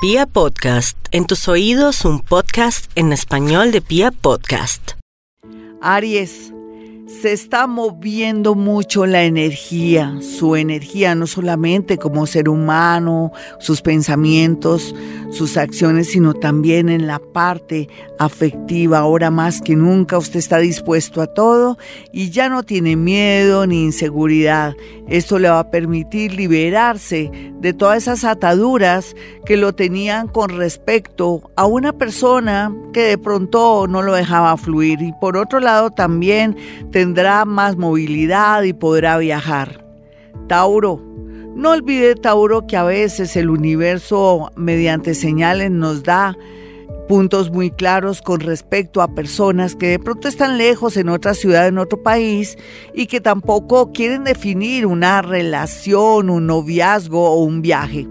Pia Podcast, en tus oídos un podcast en español de Pia Podcast. Aries, se está moviendo mucho la energía, su energía no solamente como ser humano, sus pensamientos, sus acciones, sino también en la parte afectiva. Ahora más que nunca usted está dispuesto a todo y ya no tiene miedo ni inseguridad. Esto le va a permitir liberarse de todas esas ataduras que lo tenían con respecto a una persona que de pronto no lo dejaba fluir. Y por otro lado también tendrá más movilidad y podrá viajar. Tauro, no olvide, Tauro, que a veces el universo mediante señales nos da puntos muy claros con respecto a personas que de pronto están lejos en otra ciudad, en otro país, y que tampoco quieren definir una relación, un noviazgo o un viaje.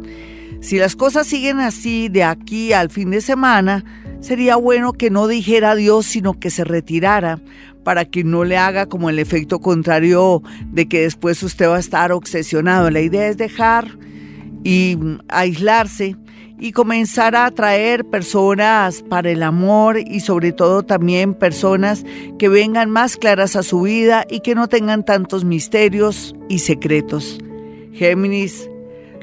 Si las cosas siguen así de aquí al fin de semana, sería bueno que no dijera adiós, sino que se retirara, para que no le haga como el efecto contrario de que después usted va a estar obsesionado. La idea es dejar y aislarse y comenzar a atraer personas para el amor y sobre todo también personas que vengan más claras a su vida y que no tengan tantos misterios y secretos. Géminis,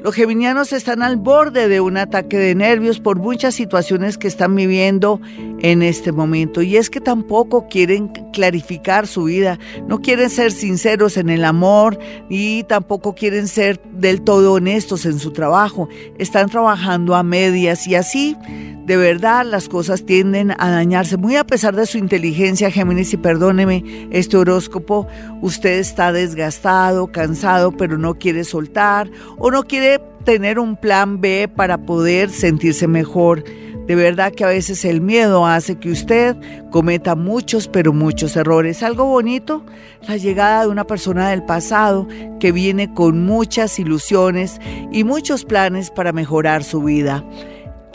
los geminianos están al borde de un ataque de nervios por muchas situaciones que están viviendo en este momento. Y es que tampoco quieren clarificar su vida, no quieren ser sinceros en el amor y tampoco quieren ser del todo honestos en su trabajo. Están trabajando a medias y así de verdad las cosas tienden a dañarse. Muy a pesar de su inteligencia, Géminis, y perdóneme este horóscopo, usted está desgastado, cansado, pero no quiere soltar o no quiere tener un plan B para poder sentirse mejor. De verdad que a veces el miedo hace que usted cometa muchos, pero muchos errores. Algo bonito, la llegada de una persona del pasado que viene con muchas ilusiones y muchos planes para mejorar su vida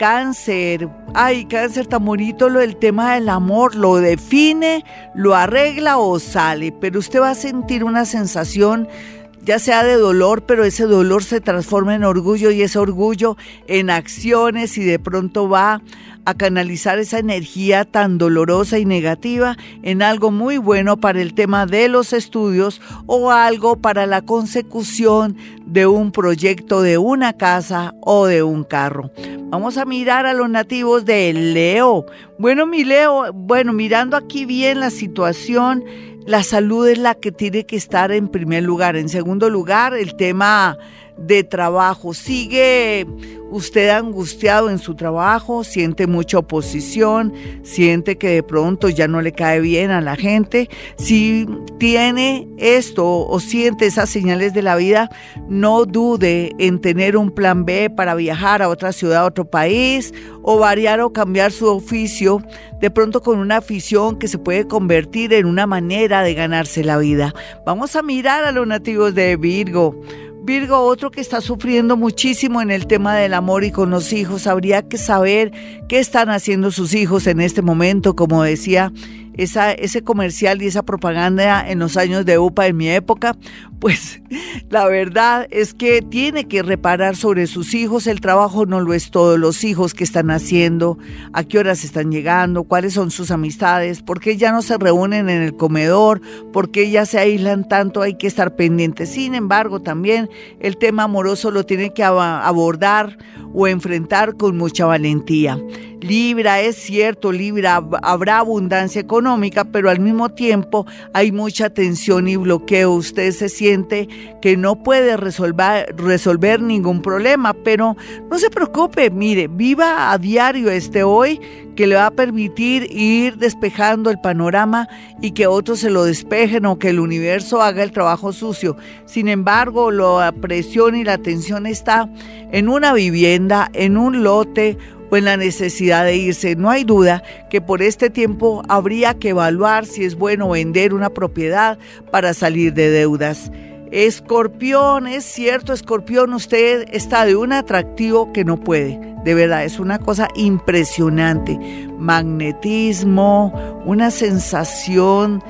cáncer. Ay, cáncer tan bonito lo del tema del amor, lo define, lo arregla o sale, pero usted va a sentir una sensación ya sea de dolor, pero ese dolor se transforma en orgullo y ese orgullo en acciones y de pronto va a canalizar esa energía tan dolorosa y negativa en algo muy bueno para el tema de los estudios o algo para la consecución de un proyecto de una casa o de un carro. Vamos a mirar a los nativos de Leo. Bueno, mi Leo, bueno, mirando aquí bien la situación, la salud es la que tiene que estar en primer lugar. En segundo lugar, el tema de trabajo. Sigue usted angustiado en su trabajo, siente mucha oposición, siente que de pronto ya no le cae bien a la gente. Si tiene esto o siente esas señales de la vida, no dude en tener un plan B para viajar a otra ciudad, a otro país, o variar o cambiar su oficio, de pronto con una afición que se puede convertir en una manera de ganarse la vida. Vamos a mirar a los nativos de Virgo. Virgo, otro que está sufriendo muchísimo en el tema del amor y con los hijos, habría que saber qué están haciendo sus hijos en este momento, como decía esa, ese comercial y esa propaganda en los años de UPA en mi época, pues la verdad es que tiene que reparar sobre sus hijos. El trabajo no lo es todo. Los hijos que están haciendo, a qué horas están llegando, cuáles son sus amistades, por qué ya no se reúnen en el comedor, por qué ya se aíslan tanto, hay que estar pendientes. Sin embargo, también el tema amoroso lo tiene que abordar o enfrentar con mucha valentía. Libra, es cierto, Libra, habrá abundancia económica, pero al mismo tiempo hay mucha tensión y bloqueo. Usted se siente que no puede resolver, ningún problema, pero no se preocupe, mire, viva a diario este hoy que le va a permitir ir despejando el panorama y que otros se lo despejen o que el universo haga el trabajo sucio. Sin embargo, la presión y la tensión está en una vivienda, en un lote o en la necesidad de irse. No hay duda que por este tiempo habría que evaluar si es bueno vender una propiedad para salir de deudas. Escorpión, es cierto, escorpión, usted está de un atractivo que no puede. De verdad, es una cosa impresionante. Magnetismo, una sensación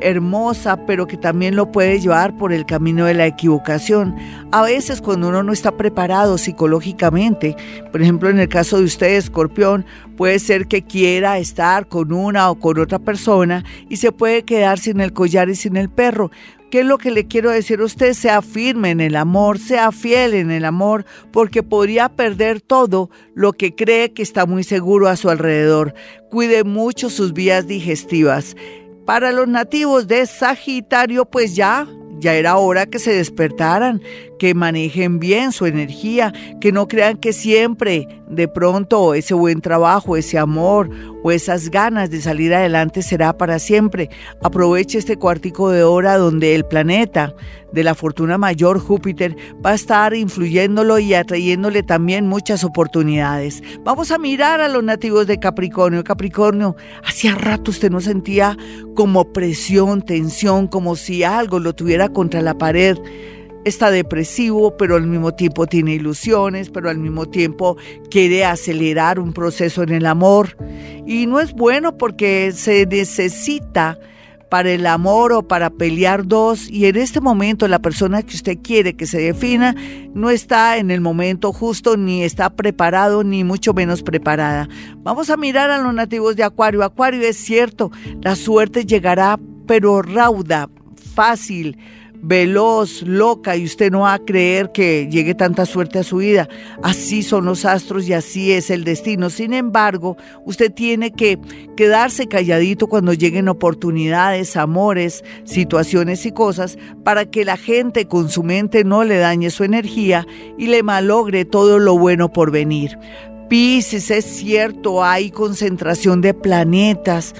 hermosa, pero que también lo puede llevar por el camino de la equivocación. A veces cuando uno no está preparado psicológicamente, por ejemplo en el caso de usted, escorpión, puede ser que quiera estar con una o con otra persona y se puede quedar sin el collar y sin el perro. ¿Qué es lo que le quiero decir a usted? Sea firme en el amor, sea fiel en el amor, porque podría perder todo lo que cree que está muy seguro a su alrededor. Cuide mucho sus vías digestivas. Para los nativos de Sagitario, pues ya ya era hora que se despertaran, que manejen bien su energía, que no crean que siempre de pronto ese buen trabajo, ese amor o esas ganas de salir adelante será para siempre. Aproveche este cuartico de hora donde el planeta de la fortuna mayor, Júpiter, va a estar influyéndolo y atrayéndole también muchas oportunidades. Vamos a mirar a los nativos de Capricornio. Capricornio, hacía rato usted no sentía como presión, tensión, como si algo lo tuviera contra la pared está depresivo, pero al mismo tiempo tiene ilusiones, pero al mismo tiempo quiere acelerar un proceso en el amor. Y no es bueno porque se necesita para el amor o para pelear dos y en este momento la persona que usted quiere que se defina no está en el momento justo ni está preparado ni mucho menos preparada. Vamos a mirar a los nativos de Acuario. Acuario es cierto, la suerte llegará pero rauda, fácil, veloz, loca, y usted no va a creer que llegue tanta suerte a su vida. Así son los astros y así es el destino. Sin embargo, usted tiene que quedarse calladito cuando lleguen oportunidades, amores, situaciones y cosas para que la gente con su mente no le dañe su energía y le malogre todo lo bueno por venir. Pisces, es cierto, hay concentración de planetas.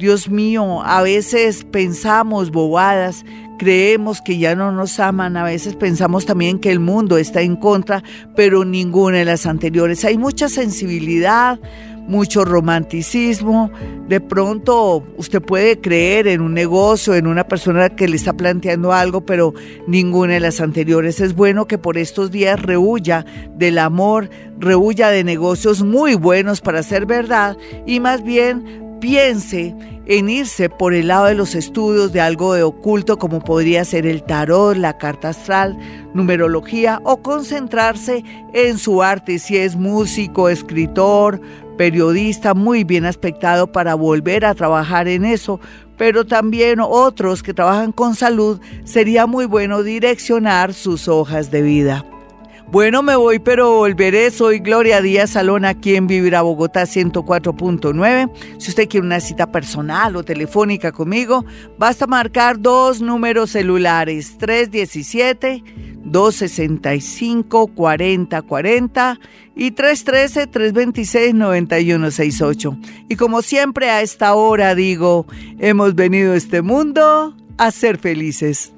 Dios mío, a veces pensamos bobadas creemos que ya no nos aman, a veces pensamos también que el mundo está en contra, pero ninguna de las anteriores. Hay mucha sensibilidad, mucho romanticismo. De pronto usted puede creer en un negocio, en una persona que le está planteando algo, pero ninguna de las anteriores. Es bueno que por estos días rehuya del amor, rehuya de negocios muy buenos para ser verdad y más bien piense en irse por el lado de los estudios de algo de oculto como podría ser el tarot, la carta astral, numerología o concentrarse en su arte si es músico, escritor, periodista, muy bien aspectado para volver a trabajar en eso, pero también otros que trabajan con salud, sería muy bueno direccionar sus hojas de vida. Bueno, me voy, pero volveré. Soy Gloria Díaz Salón aquí en Vivir Bogotá 104.9. Si usted quiere una cita personal o telefónica conmigo, basta marcar dos números celulares, 317-265-4040 y 313-326-9168. Y como siempre a esta hora digo, hemos venido a este mundo a ser felices.